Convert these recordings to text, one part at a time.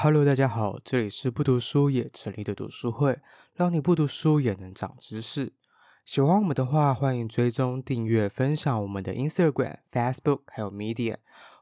Hello，大家好，这里是不读书也成立的读书会，让你不读书也能长知识。喜欢我们的话，欢迎追踪、订阅、分享我们的 Instagram、Facebook 还有 Media，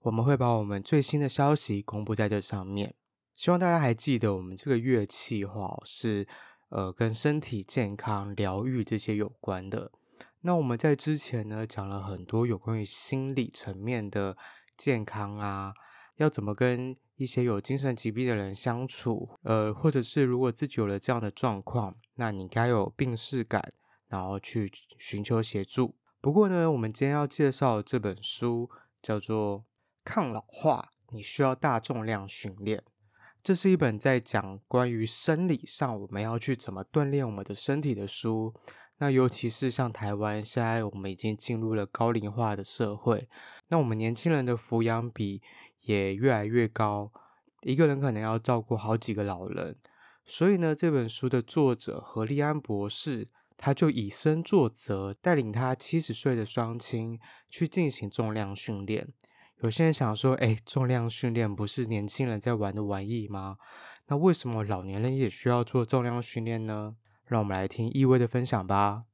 我们会把我们最新的消息公布在这上面。希望大家还记得我们这个月企划是呃跟身体健康、疗愈这些有关的。那我们在之前呢讲了很多有关于心理层面的健康啊，要怎么跟一些有精神疾病的人相处，呃，或者是如果自己有了这样的状况，那你该有病视感，然后去寻求协助。不过呢，我们今天要介绍这本书叫做《抗老化：你需要大重量训练》。这是一本在讲关于生理上我们要去怎么锻炼我们的身体的书。那尤其是像台湾，现在我们已经进入了高龄化的社会，那我们年轻人的抚养比也越来越高，一个人可能要照顾好几个老人，所以呢，这本书的作者何立安博士，他就以身作则，带领他七十岁的双亲去进行重量训练。有些人想说，哎，重量训练不是年轻人在玩的玩意吗？那为什么老年人也需要做重量训练呢？让我们来听易威的分享吧。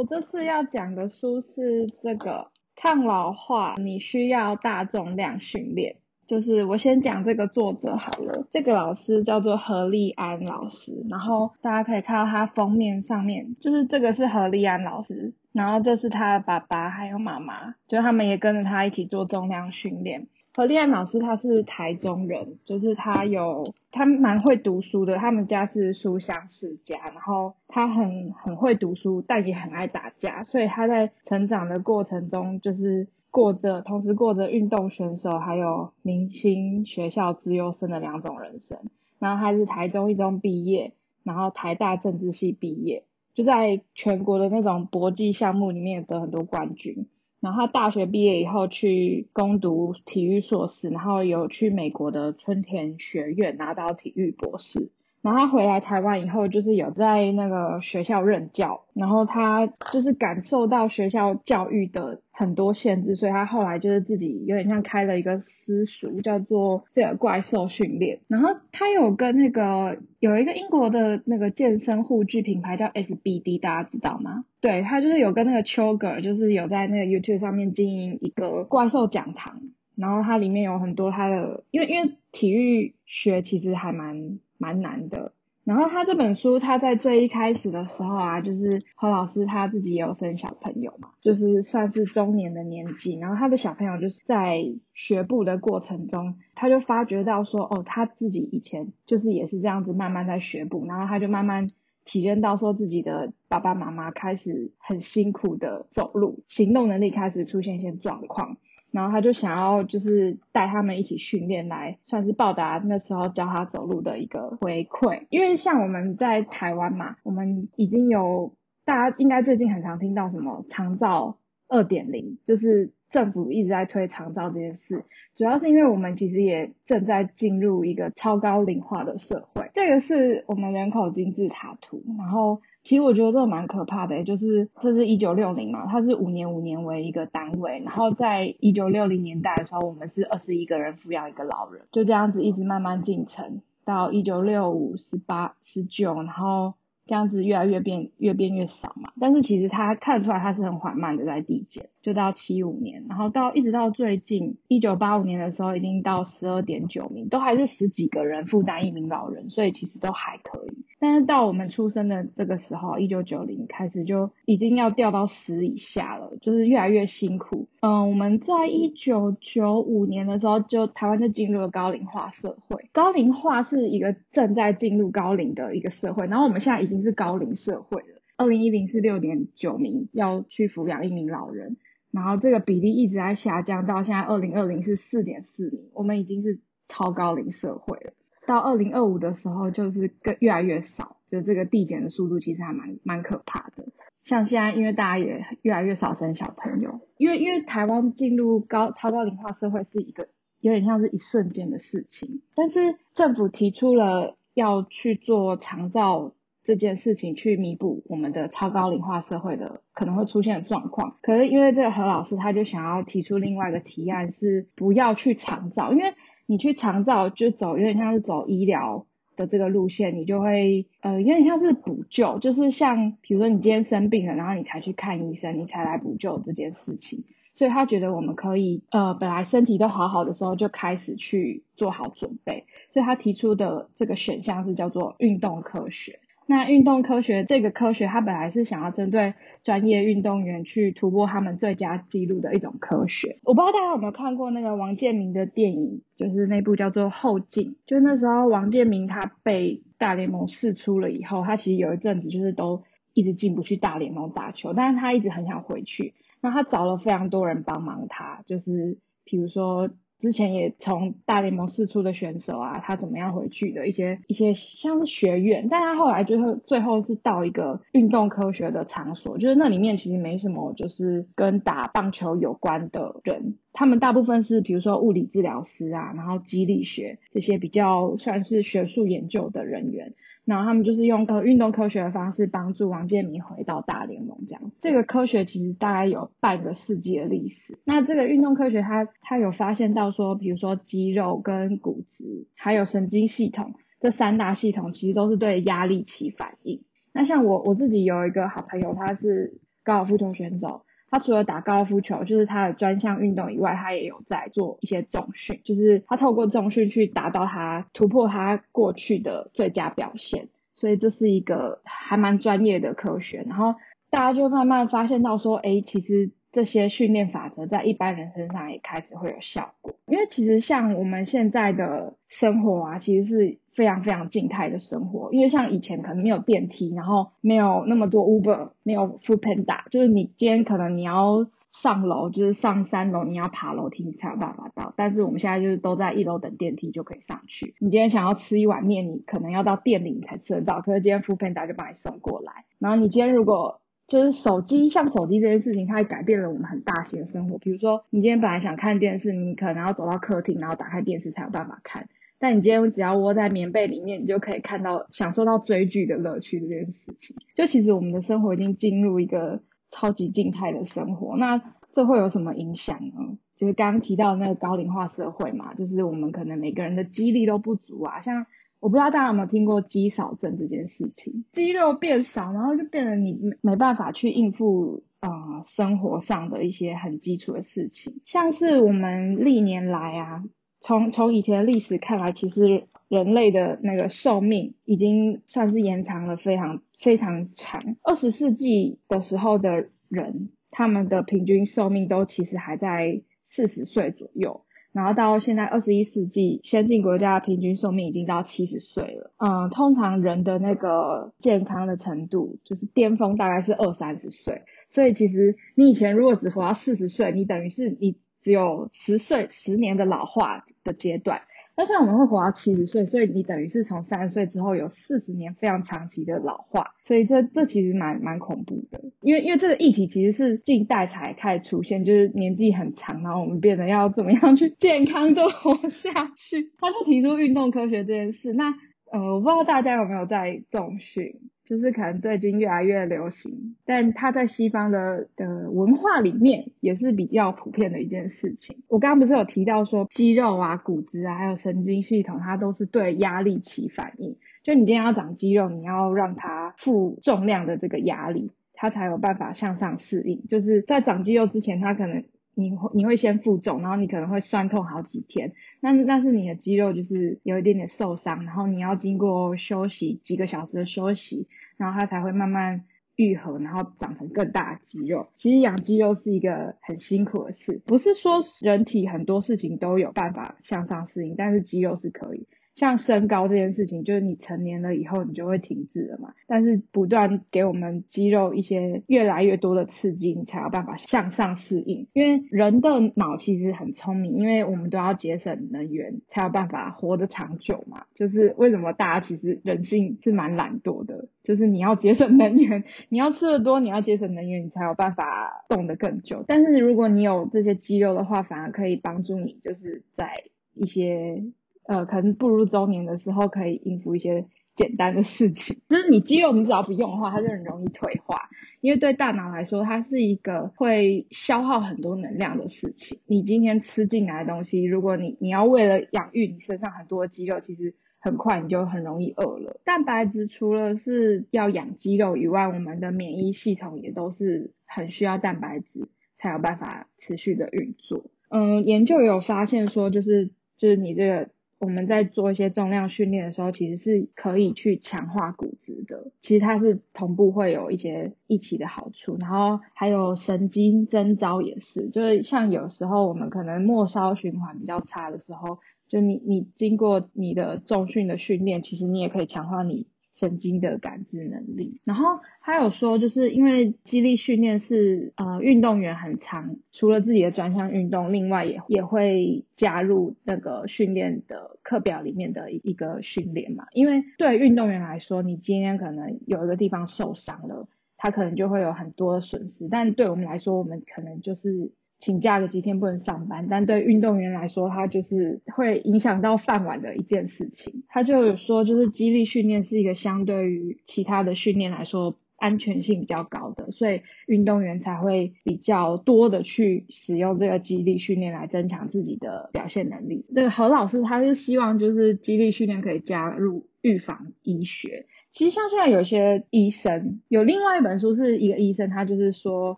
我这次要讲的书是这个抗老化，你需要大重量训练。就是我先讲这个作者好了，这个老师叫做何立安老师，然后大家可以看到他封面上面，就是这个是何立安老师。然后这是他的爸爸还有妈妈，就他们也跟着他一起做重量训练。何立安老师他是台中人，就是他有他蛮会读书的，他们家是书香世家，然后他很很会读书，但也很爱打架，所以他在成长的过程中就是过着同时过着运动选手还有明星学校资优生的两种人生。然后他是台中一中毕业，然后台大政治系毕业。就在全国的那种搏击项目里面得很多冠军，然后他大学毕业以后去攻读体育硕士，然后有去美国的春田学院拿到体育博士。然后他回来台湾以后，就是有在那个学校任教，然后他就是感受到学校教育的很多限制，所以他后来就是自己有点像开了一个私塾，叫做这个怪兽训练。然后他有跟那个有一个英国的那个健身护具品牌叫 SBD，大家知道吗？对，他就是有跟那个邱格，就是有在那个 YouTube 上面经营一个怪兽讲堂，然后它里面有很多他的，因为因为体育学其实还蛮。蛮难的。然后他这本书，他在最一开始的时候啊，就是何老师他自己也有生小朋友嘛，就是算是中年的年纪。然后他的小朋友就是在学步的过程中，他就发觉到说，哦，他自己以前就是也是这样子慢慢在学步，然后他就慢慢体验到说自己的爸爸妈妈开始很辛苦的走路，行动能力开始出现一些状况。然后他就想要就是带他们一起训练，来算是报答那时候教他走路的一个回馈。因为像我们在台湾嘛，我们已经有大家应该最近很常听到什么长照二点零，就是政府一直在推长照这件事。主要是因为我们其实也正在进入一个超高龄化的社会，这个是我们人口金字塔图，然后。其实我觉得这蛮可怕的，就是这是一九六零嘛，它是五年五年为一个单位，然后在一九六零年代的时候，我们是二十一个人抚养一个老人，就这样子一直慢慢进程，到一九六五、十八、十九，然后。这样子越来越变越变越少嘛，但是其实它看出来它是很缓慢的在递减，就到七五年，然后到一直到最近一九八五年的时候，已经到十二点九名，都还是十几个人负担一名老人，所以其实都还可以。但是到我们出生的这个时候，一九九零开始就已经要掉到十以下了，就是越来越辛苦。嗯，我们在一九九五年的时候，就台湾就进入了高龄化社会。高龄化是一个正在进入高龄的一个社会，然后我们现在已经是高龄社会了。二零一零是六点九名要去抚养一名老人，然后这个比例一直在下降，到现在二零二零是四点四名，我们已经是超高龄社会了。到二零二五的时候，就是更越来越少，就这个递减的速度其实还蛮蛮可怕的。像现在，因为大家也越来越少生小朋友，因为因为台湾进入高超高龄化社会是一个有点像是一瞬间的事情，但是政府提出了要去做长照这件事情去弥补我们的超高龄化社会的可能会出现的状况。可是因为这个何老师他就想要提出另外一个提案，是不要去长照，因为你去长照就走有点像是走医疗的这个路线，你就会呃有点像是补救，就是像比如说你今天生病了，然后你才去看医生，你才来补救这件事情。所以他觉得我们可以呃本来身体都好好的时候就开始去做好准备，所以他提出的这个选项是叫做运动科学。那运动科学这个科学，它本来是想要针对专业运动员去突破他们最佳纪录的一种科学。我不知道大家有没有看过那个王建民的电影，就是那部叫做《后劲》。就那时候王建民他被大联盟释出了以后，他其实有一阵子就是都一直进不去大联盟打球，但是他一直很想回去。那他找了非常多人帮忙他，就是比如说。之前也从大联盟四出的选手啊，他怎么样回去的一些一些像是学院，但他后来最后最后是到一个运动科学的场所，就是那里面其实没什么就是跟打棒球有关的人，他们大部分是比如说物理治疗师啊，然后肌理学这些比较算是学术研究的人员。然后他们就是用呃运动科学的方式帮助王建民回到大联盟这样子。这个科学其实大概有半个世纪的历史。那这个运动科学它它有发现到说，比如说肌肉跟骨质还有神经系统这三大系统其实都是对压力起反应。那像我我自己有一个好朋友，他是高尔夫球选手。他除了打高尔夫球，就是他的专项运动以外，他也有在做一些重训，就是他透过重训去达到他突破他过去的最佳表现，所以这是一个还蛮专业的科学。然后大家就慢慢发现到说，诶，其实这些训练法则在一般人身上也开始会有效果，因为其实像我们现在的生活啊，其实是。非常非常静态的生活，因为像以前可能没有电梯，然后没有那么多 Uber，没有 Foodpanda，就是你今天可能你要上楼，就是上三楼，你要爬楼梯你才有办法到。但是我们现在就是都在一楼等电梯就可以上去。你今天想要吃一碗面，你可能要到店里你才吃得到，可是今天 Foodpanda 就帮你送过来。然后你今天如果就是手机，像手机这件事情，它也改变了我们很大型的生活。比如说你今天本来想看电视，你可能要走到客厅，然后打开电视才有办法看。但你今天只要窝在棉被里面，你就可以看到享受到追剧的乐趣这件事情。就其实我们的生活已经进入一个超级静态的生活，那这会有什么影响呢？就是刚刚提到那个高龄化社会嘛，就是我们可能每个人的肌力都不足啊。像我不知道大家有没有听过肌少症这件事情，肌肉变少，然后就变得你没没办法去应付啊、生活上的一些很基础的事情，像是我们历年来啊。从从以前的历史看来，其实人类的那个寿命已经算是延长了非常非常长。二十世纪的时候的人，他们的平均寿命都其实还在四十岁左右，然后到现在二十一世纪，先进国家的平均寿命已经到七十岁了。嗯，通常人的那个健康的程度，就是巅峰大概是二三十岁。所以其实你以前如果只活到四十岁，你等于是你。只有十岁十年的老化的阶段，那像我们会活到七十岁，所以你等于是从三十岁之后有四十年非常长期的老化，所以这这其实蛮蛮恐怖的，因为因为这个议题其实是近代才开始出现，就是年纪很长，然后我们变得要怎么样去健康的活下去，他就提出运动科学这件事，那呃我不知道大家有没有在重训。就是可能最近越来越流行，但它在西方的的文化里面也是比较普遍的一件事情。我刚刚不是有提到说肌肉啊、骨质啊，还有神经系统，它都是对压力起反应。就你今天要长肌肉，你要让它负重量的这个压力，它才有办法向上适应。就是在长肌肉之前，它可能。你会你会先负重，然后你可能会酸痛好几天，但是但是你的肌肉就是有一点点受伤，然后你要经过休息几个小时的休息，然后它才会慢慢愈合，然后长成更大的肌肉。其实养肌肉是一个很辛苦的事，不是说人体很多事情都有办法向上适应，但是肌肉是可以。像身高这件事情，就是你成年了以后，你就会停滞了嘛。但是不断给我们肌肉一些越来越多的刺激，你才有办法向上适应。因为人的脑其实很聪明，因为我们都要节省能源，才有办法活得长久嘛。就是为什么大家其实人性是蛮懒惰的，就是你要节省能源，你要吃得多，你要节省能源，你才有办法动得更久。但是如果你有这些肌肉的话，反而可以帮助你，就是在一些。呃，可能步入中年的时候，可以应付一些简单的事情，就是你肌肉你只要不用的话，它就很容易退化。因为对大脑来说，它是一个会消耗很多能量的事情。你今天吃进来的东西，如果你你要为了养育你身上很多的肌肉，其实很快你就很容易饿了。蛋白质除了是要养肌肉以外，我们的免疫系统也都是很需要蛋白质才有办法持续的运作。嗯，研究有发现说，就是就是你这个。我们在做一些重量训练的时候，其实是可以去强化骨质的。其实它是同步会有一些一起的好处，然后还有神经征招也是，就是像有时候我们可能末梢循环比较差的时候，就你你经过你的重训的训练，其实你也可以强化你。神经的感知能力，然后他有说，就是因为肌力训练是呃运动员很常，除了自己的专项运动，另外也也会加入那个训练的课表里面的一个训练嘛。因为对运动员来说，你今天可能有一个地方受伤了，他可能就会有很多损失，但对我们来说，我们可能就是。请假个几天不能上班，但对运动员来说，他就是会影响到饭碗的一件事情。他就有说，就是肌力训练是一个相对于其他的训练来说安全性比较高的，所以运动员才会比较多的去使用这个肌力训练来增强自己的表现能力。这个何老师他是希望就是肌力训练可以加入预防医学。其实像现在有些医生，有另外一本书是一个医生，他就是说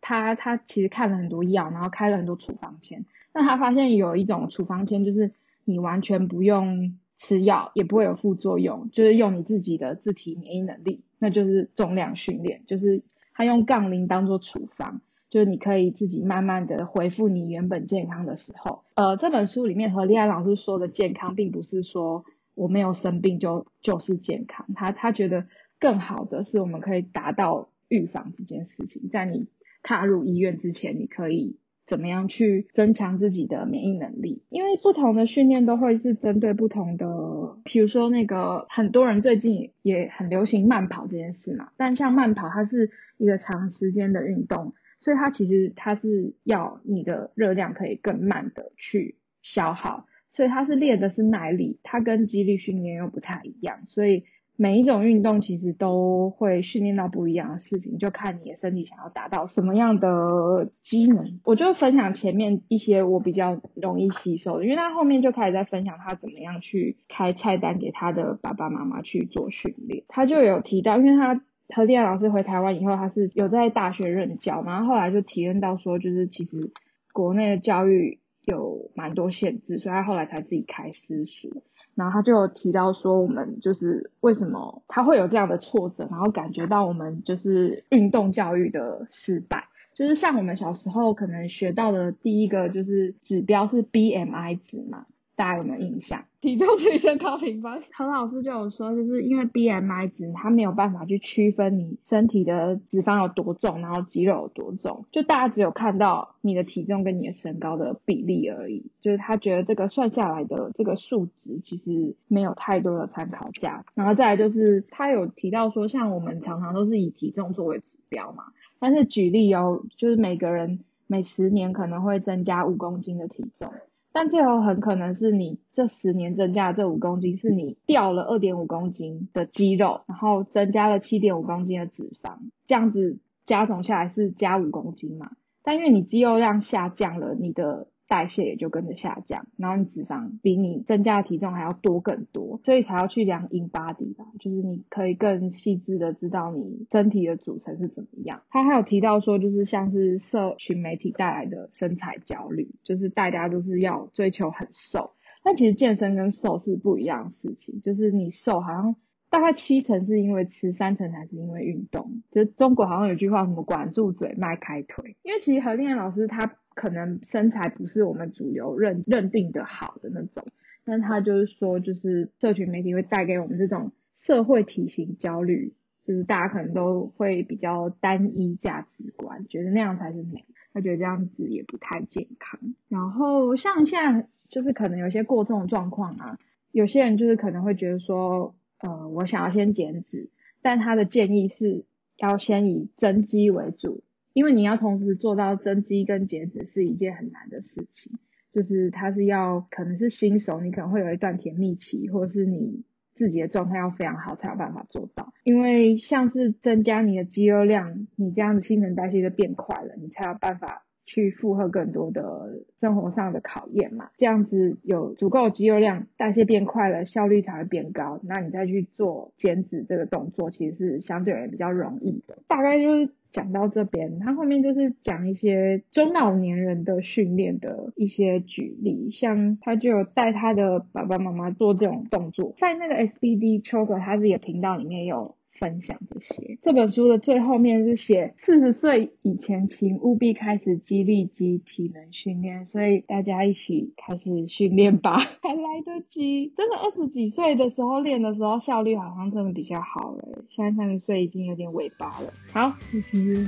他他其实看了很多药，然后开了很多处方签，但他发现有一种处方签就是你完全不用吃药，也不会有副作用，就是用你自己的自体免疫能力，那就是重量训练，就是他用杠铃当做处方，就是你可以自己慢慢的恢复你原本健康的时候。呃，这本书里面何立安老师说的健康，并不是说。我没有生病就就是健康，他他觉得更好的是我们可以达到预防这件事情，在你踏入医院之前，你可以怎么样去增强自己的免疫能力？因为不同的训练都会是针对不同的，比如说那个很多人最近也很流行慢跑这件事嘛，但像慢跑它是一个长时间的运动，所以它其实它是要你的热量可以更慢的去消耗。所以它是练的是耐力，它跟肌力训练又不太一样，所以每一种运动其实都会训练到不一样的事情，就看你的身体想要达到什么样的机能。我就分享前面一些我比较容易吸收的，因为他后面就开始在分享他怎么样去开菜单给他的爸爸妈妈去做训练。他就有提到，因为他何立安老师回台湾以后，他是有在大学任教，然后后来就体验到说，就是其实国内的教育。有蛮多限制，所以他后来才自己开私塾。然后他就提到说，我们就是为什么他会有这样的挫折，然后感觉到我们就是运动教育的失败，就是像我们小时候可能学到的第一个就是指标是 BMI 值嘛。大家有没有印象？体重乘以身高平方，何老师就有说，就是因为 BMI 值，它没有办法去区分你身体的脂肪有多重，然后肌肉有多重，就大家只有看到你的体重跟你的身高的比例而已。就是他觉得这个算下来的这个数值其实没有太多的参考价值。然后再来就是他有提到说，像我们常常都是以体重作为指标嘛，但是举例哦，就是每个人每十年可能会增加五公斤的体重。但最后很可能是你这十年增加的这五公斤，是你掉了二点五公斤的肌肉，然后增加了七点五公斤的脂肪，这样子加总下来是加五公斤嘛？但因为你肌肉量下降了，你的代谢也就跟着下降，然后你脂肪比你增加的体重还要多更多，所以才要去量 InBody 吧，就是你可以更细致的知道你身体的组成是怎么样。他还有提到说，就是像是社群媒体带来的身材焦虑，就是大家都是要追求很瘦，但其实健身跟瘦是不一样的事情，就是你瘦好像大概七成是因为吃，三成才是因为运动。就是中国好像有句话什么管住嘴，迈开腿，因为其实何立安老师他。可能身材不是我们主流认认定的好的那种，但他就是说，就是社群媒体会带给我们这种社会体型焦虑，就是大家可能都会比较单一价值观，觉得那样才是美，他觉得这样子也不太健康。然后像现在就是可能有些过重的状况啊，有些人就是可能会觉得说，呃，我想要先减脂，但他的建议是要先以增肌为主。因为你要同时做到增肌跟减脂是一件很难的事情，就是它是要可能是新手，你可能会有一段甜蜜期，或者是你自己的状态要非常好才有办法做到。因为像是增加你的肌肉量，你这样子新陈代谢就变快了，你才有办法。去负荷更多的生活上的考验嘛，这样子有足够肌肉量，代谢变快了，效率才会变高。那你再去做减脂这个动作，其实是相对而言比较容易的。大概就是讲到这边，他后面就是讲一些中老年人的训练的一些举例，像他就有带他的爸爸妈妈做这种动作，在那个 SBD Choker 他自己的频道里面有。分享这些。这本书的最后面是写四十岁以前，请务必开始肌力及体能训练，所以大家一起开始训练吧，还来得及。真的二十几岁的时候练的时候效率好像真的比较好了，现在三十岁已经有点尾巴了。好，谢谢。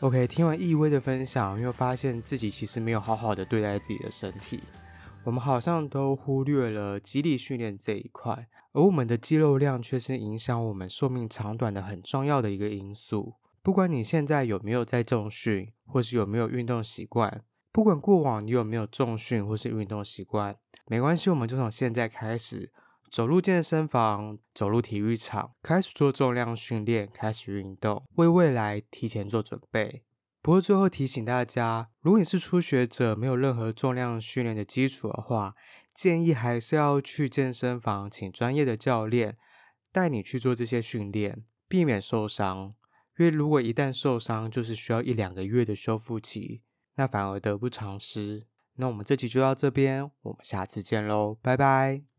OK，听完易威的分享，又发现自己其实没有好好的对待自己的身体。我们好像都忽略了肌力训练这一块，而我们的肌肉量却是影响我们寿命长短的很重要的一个因素。不管你现在有没有在重训，或是有没有运动习惯，不管过往你有没有重训或是运动习惯，没关系，我们就从现在开始走入健身房，走入体育场，开始做重量训练，开始运动，为未来提前做准备。不过最后提醒大家，如果你是初学者，没有任何重量训练的基础的话，建议还是要去健身房请专业的教练带你去做这些训练，避免受伤。因为如果一旦受伤，就是需要一两个月的修复期，那反而得不偿失。那我们这集就到这边，我们下次见喽，拜拜。